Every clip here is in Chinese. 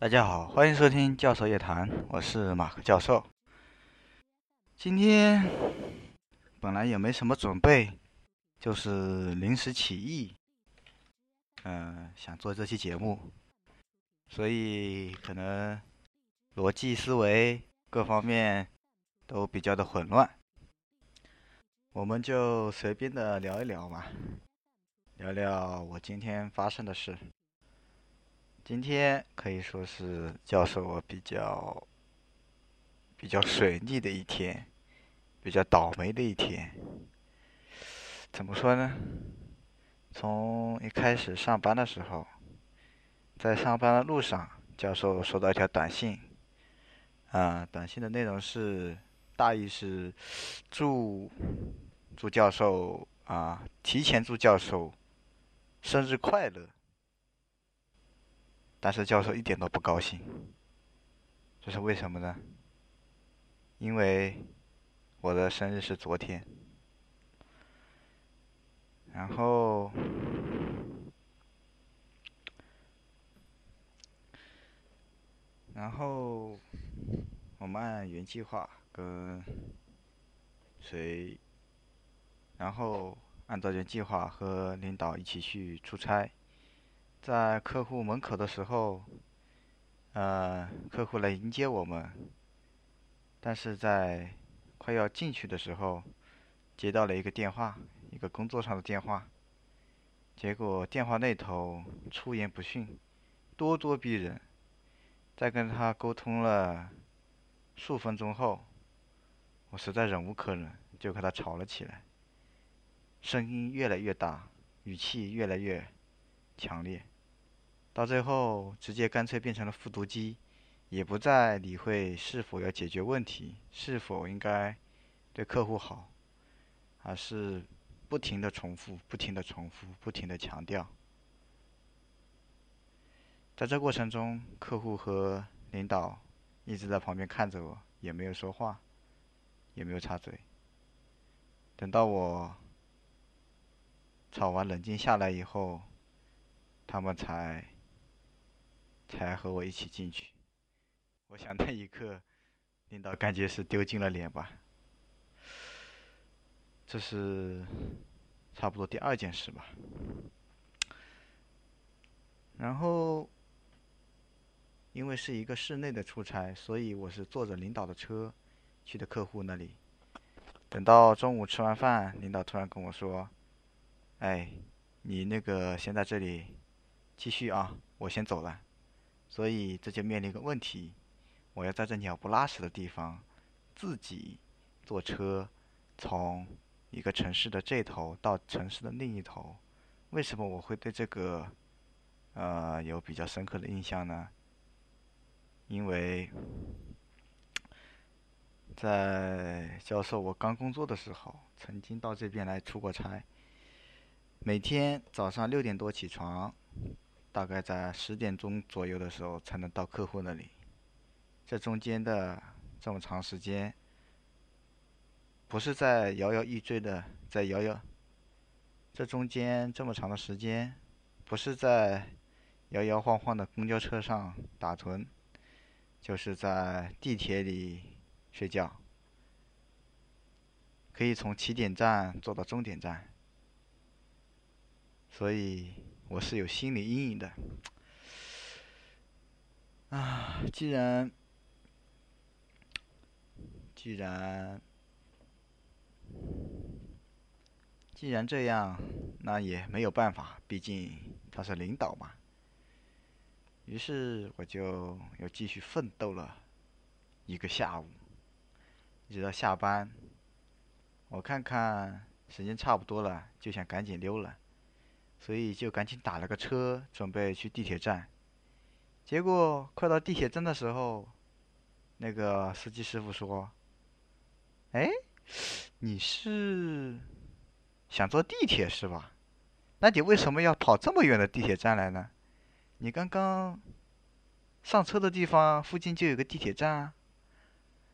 大家好，欢迎收听教授夜谈，我是马克教授。今天本来也没什么准备，就是临时起意，嗯，想做这期节目，所以可能逻辑思维各方面都比较的混乱。我们就随便的聊一聊嘛，聊聊我今天发生的事。今天可以说是教授我比较比较水逆的一天，比较倒霉的一天。怎么说呢？从一开始上班的时候，在上班的路上，教授收到一条短信，啊，短信的内容是大意是祝祝教授啊，提前祝教授生日快乐。但是教授一点都不高兴，这是为什么呢？因为我的生日是昨天，然后，然后我们按原计划跟谁，然后按照原计划和领导一起去出差。在客户门口的时候，呃，客户来迎接我们，但是在快要进去的时候，接到了一个电话，一个工作上的电话，结果电话那头出言不逊，咄咄逼人，在跟他沟通了数分钟后，我实在忍无可忍，就和他吵了起来，声音越来越大，语气越来越强烈。到最后，直接干脆变成了复读机，也不再理会是否要解决问题，是否应该对客户好，而是不停的重复，不停的重复，不停的强调。在这过程中，客户和领导一直在旁边看着我，也没有说话，也没有插嘴。等到我吵完冷静下来以后，他们才。才和我一起进去。我想那一刻，领导感觉是丢尽了脸吧。这是差不多第二件事吧。然后，因为是一个室内的出差，所以我是坐着领导的车去的客户那里。等到中午吃完饭，领导突然跟我说：“哎，你那个先在这里继续啊，我先走了。”所以这就面临一个问题，我要在这鸟不拉屎的地方，自己坐车从一个城市的这头到城市的另一头。为什么我会对这个呃有比较深刻的印象呢？因为在教授我刚工作的时候，曾经到这边来出过差，每天早上六点多起床。大概在十点钟左右的时候才能到客户那里，这中间的这么长时间，不是在摇摇欲坠的在摇摇，这中间这么长的时间，不是在摇摇晃晃的公交车上打盹，就是在地铁里睡觉，可以从起点站坐到终点站，所以。我是有心理阴影的，啊，既然既然既然这样，那也没有办法，毕竟他是领导嘛。于是我就又继续奋斗了一个下午，一直到下班。我看看时间差不多了，就想赶紧溜了。所以就赶紧打了个车，准备去地铁站。结果快到地铁站的时候，那个司机师傅说：“哎，你是想坐地铁是吧？那你为什么要跑这么远的地铁站来呢？你刚刚上车的地方附近就有个地铁站啊。”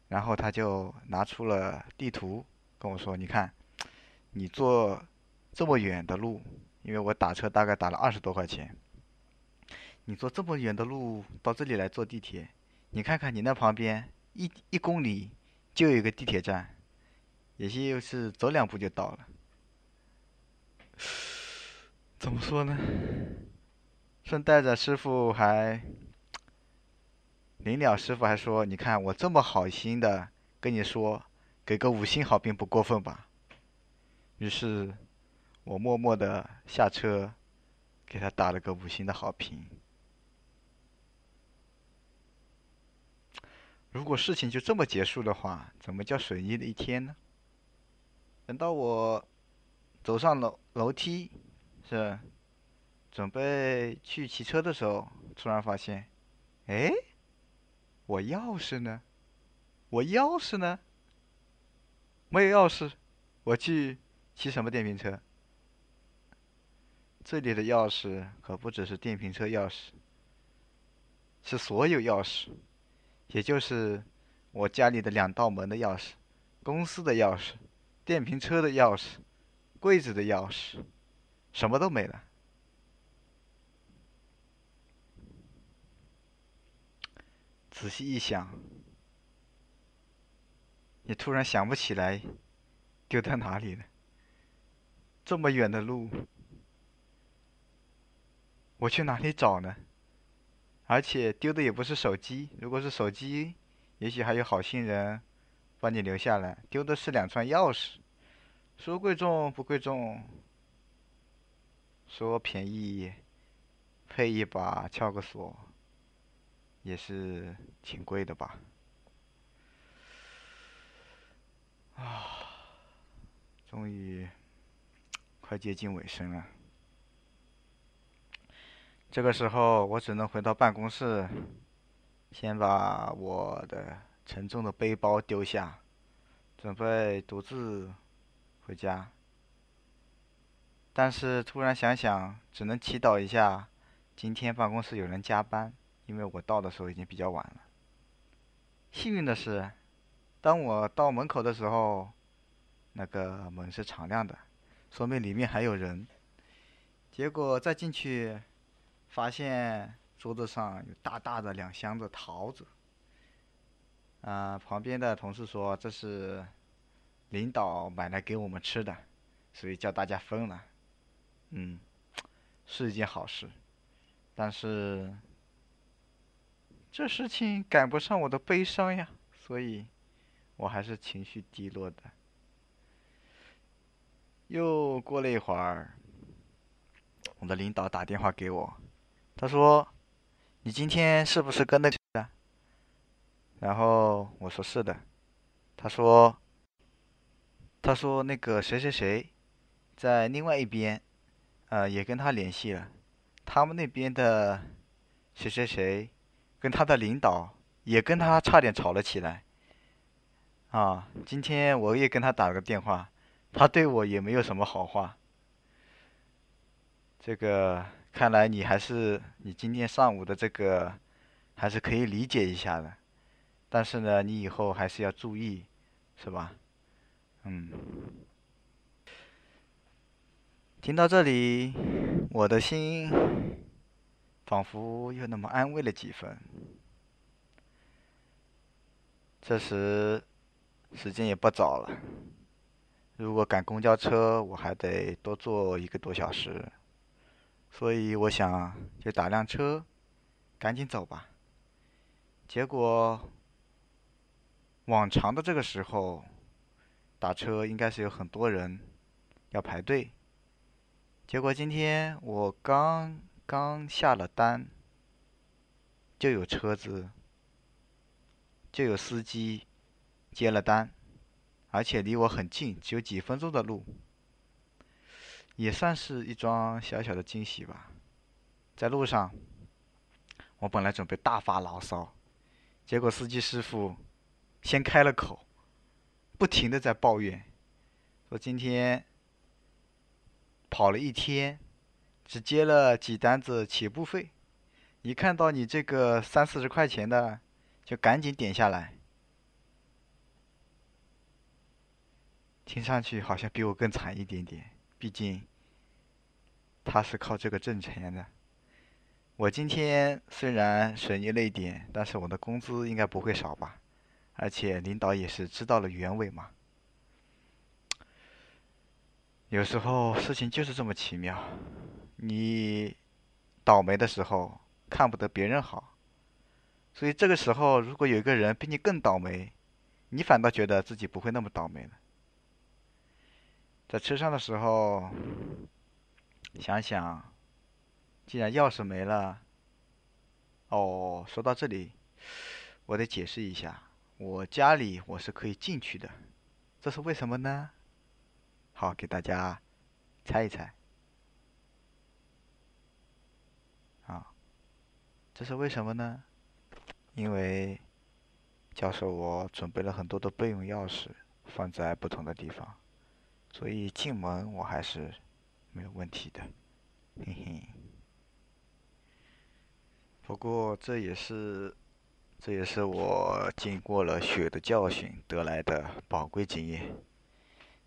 然后他就拿出了地图跟我说：“你看，你坐这么远的路。”因为我打车大概打了二十多块钱，你坐这么远的路到这里来坐地铁，你看看你那旁边一一公里就有一个地铁站，也就是走两步就到了。怎么说呢？顺带着师傅还临了，师傅还说：“你看我这么好心的跟你说，给个五星好评不过分吧？”于是，我默默的下车，给他打了个五星的好评。如果事情就这么结束的话，怎么叫水逆的一天呢？等到我走上楼楼梯，是准备去骑车的时候，突然发现，哎，我钥匙呢？我钥匙呢？没有钥匙，我去骑什么电瓶车？这里的钥匙可不只是电瓶车钥匙，是所有钥匙。也就是我家里的两道门的钥匙，公司的钥匙，电瓶车的钥匙，柜子的钥匙，什么都没了。仔细一想，你突然想不起来丢在哪里了。这么远的路，我去哪里找呢？而且丢的也不是手机，如果是手机，也许还有好心人帮你留下来。丢的是两串钥匙，说贵重不贵重，说便宜配一把撬个锁，也是挺贵的吧？啊，终于快接近尾声了。这个时候，我只能回到办公室，先把我的沉重的背包丢下，准备独自回家。但是突然想想，只能祈祷一下，今天办公室有人加班，因为我到的时候已经比较晚了。幸运的是，当我到门口的时候，那个门是敞亮的，说明里面还有人。结果再进去。发现桌子上有大大的两箱子桃子，啊，旁边的同事说这是领导买来给我们吃的，所以叫大家分了。嗯，是一件好事，但是这事情赶不上我的悲伤呀，所以我还是情绪低落的。又过了一会儿，我的领导打电话给我。他说：“你今天是不是跟那个？”然后我说：“是的。”他说：“他说那个谁谁谁，在另外一边，呃，也跟他联系了。他们那边的谁谁谁，跟他的领导也跟他差点吵了起来。啊，今天我也跟他打了个电话，他对我也没有什么好话。这个。”看来你还是你今天上午的这个还是可以理解一下的，但是呢，你以后还是要注意，是吧？嗯。听到这里，我的心仿佛又那么安慰了几分。这时时间也不早了，如果赶公交车，我还得多坐一个多小时。所以我想就打辆车，赶紧走吧。结果往常的这个时候打车应该是有很多人要排队。结果今天我刚刚下了单，就有车子，就有司机接了单，而且离我很近，只有几分钟的路。也算是一桩小小的惊喜吧。在路上，我本来准备大发牢骚，结果司机师傅先开了口，不停的在抱怨，说今天跑了一天，只接了几单子起步费，一看到你这个三四十块钱的，就赶紧点下来。听上去好像比我更惨一点点。毕竟，他是靠这个挣钱的。我今天虽然水逆了一点，但是我的工资应该不会少吧？而且领导也是知道了原委嘛。有时候事情就是这么奇妙，你倒霉的时候看不得别人好，所以这个时候如果有一个人比你更倒霉，你反倒觉得自己不会那么倒霉了。在车上的时候，想想，既然钥匙没了，哦，说到这里，我得解释一下，我家里我是可以进去的，这是为什么呢？好，给大家猜一猜。啊，这是为什么呢？因为教授我准备了很多的备用钥匙，放在不同的地方。所以进门我还是没有问题的，嘿嘿。不过这也是，这也是我经过了血的教训得来的宝贵经验。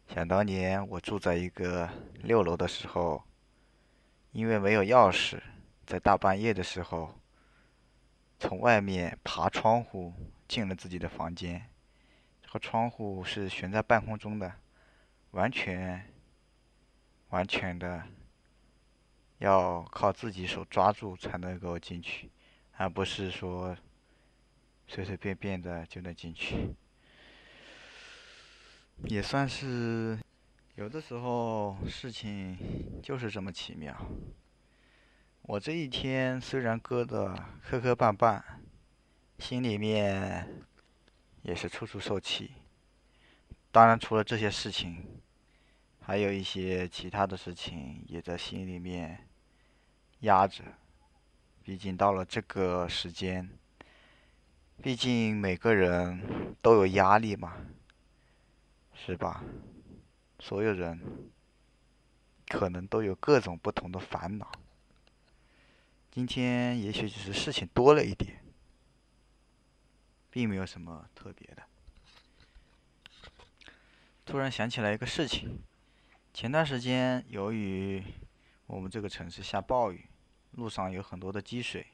想当年我住在一个六楼的时候，因为没有钥匙，在大半夜的时候，从外面爬窗户进了自己的房间。这个窗户是悬在半空中的。完全、完全的要靠自己手抓住才能够进去，而不是说随随便便的就能进去。也算是有的时候事情就是这么奇妙。我这一天虽然割的磕磕绊绊，心里面也是处处受气。当然，除了这些事情，还有一些其他的事情也在心里面压着。毕竟到了这个时间，毕竟每个人都有压力嘛，是吧？所有人可能都有各种不同的烦恼。今天也许只是事情多了一点，并没有什么特别的。突然想起来一个事情，前段时间由于我们这个城市下暴雨，路上有很多的积水，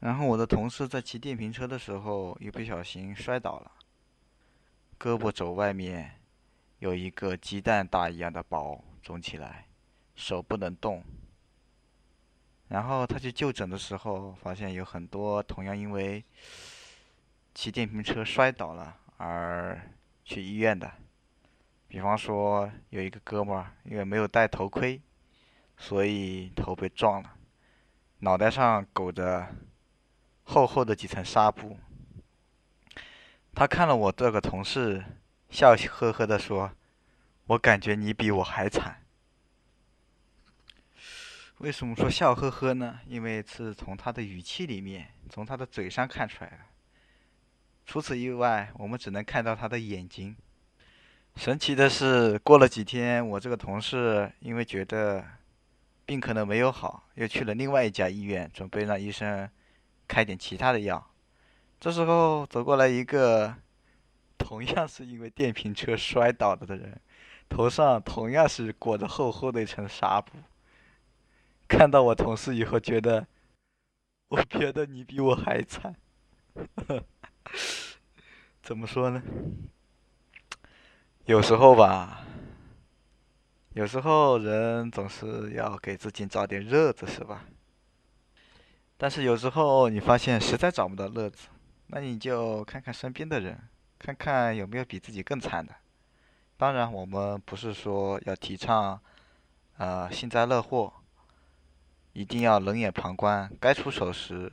然后我的同事在骑电瓶车的时候一不小心摔倒了，胳膊肘外面有一个鸡蛋大一样的包肿起来，手不能动。然后他去就诊的时候，发现有很多同样因为骑电瓶车摔倒了而去医院的。比方说，有一个哥们儿因为没有戴头盔，所以头被撞了，脑袋上裹着厚厚的几层纱布。他看了我这个同事，笑呵呵的说：“我感觉你比我还惨。”为什么说笑呵呵呢？因为是从他的语气里面，从他的嘴上看出来的。除此以外，我们只能看到他的眼睛。神奇的是，过了几天，我这个同事因为觉得病可能没有好，又去了另外一家医院，准备让医生开点其他的药。这时候走过来一个同样是因为电瓶车摔倒了的人，头上同样是裹着厚厚的一层纱布。看到我同事以后，觉得我觉得你比我还惨。怎么说呢？有时候吧，有时候人总是要给自己找点乐子，是吧？但是有时候你发现实在找不到乐子，那你就看看身边的人，看看有没有比自己更惨的。当然，我们不是说要提倡，呃，幸灾乐祸，一定要冷眼旁观。该出手时，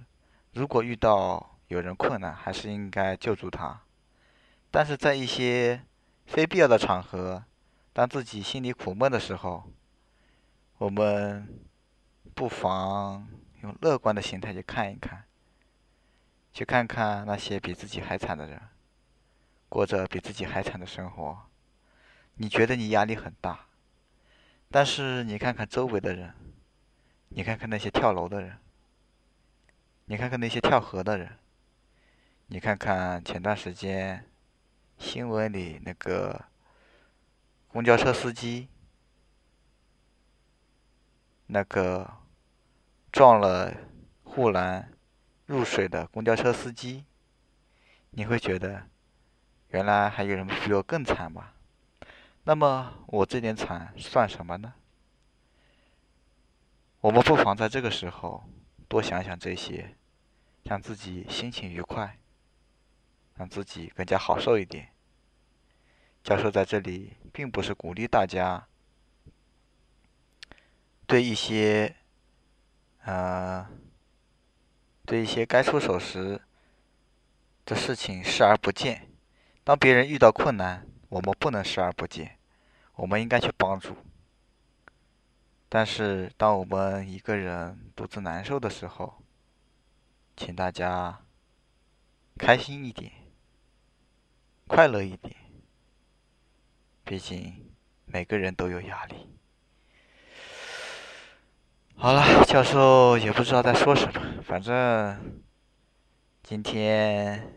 如果遇到有人困难，还是应该救助他。但是在一些非必要的场合，当自己心里苦闷的时候，我们不妨用乐观的心态去看一看，去看看那些比自己还惨的人，过着比自己还惨的生活。你觉得你压力很大，但是你看看周围的人，你看看那些跳楼的人，你看看那些跳河的人，你看看前段时间。新闻里那个公交车司机，那个撞了护栏入水的公交车司机，你会觉得，原来还有人比我更惨吗？那么我这点惨算什么呢？我们不妨在这个时候多想想这些，让自己心情愉快，让自己更加好受一点。教授在这里并不是鼓励大家对一些，呃，对一些该出手时的事情视而不见。当别人遇到困难，我们不能视而不见，我们应该去帮助。但是，当我们一个人独自难受的时候，请大家开心一点，快乐一点。毕竟，每个人都有压力。好了，教授也不知道在说什么，反正今天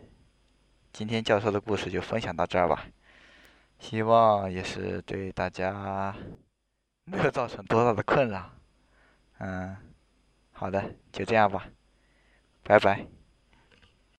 今天教授的故事就分享到这儿吧。希望也是对大家。没有造成多大的困扰，嗯，好的，就这样吧，拜拜。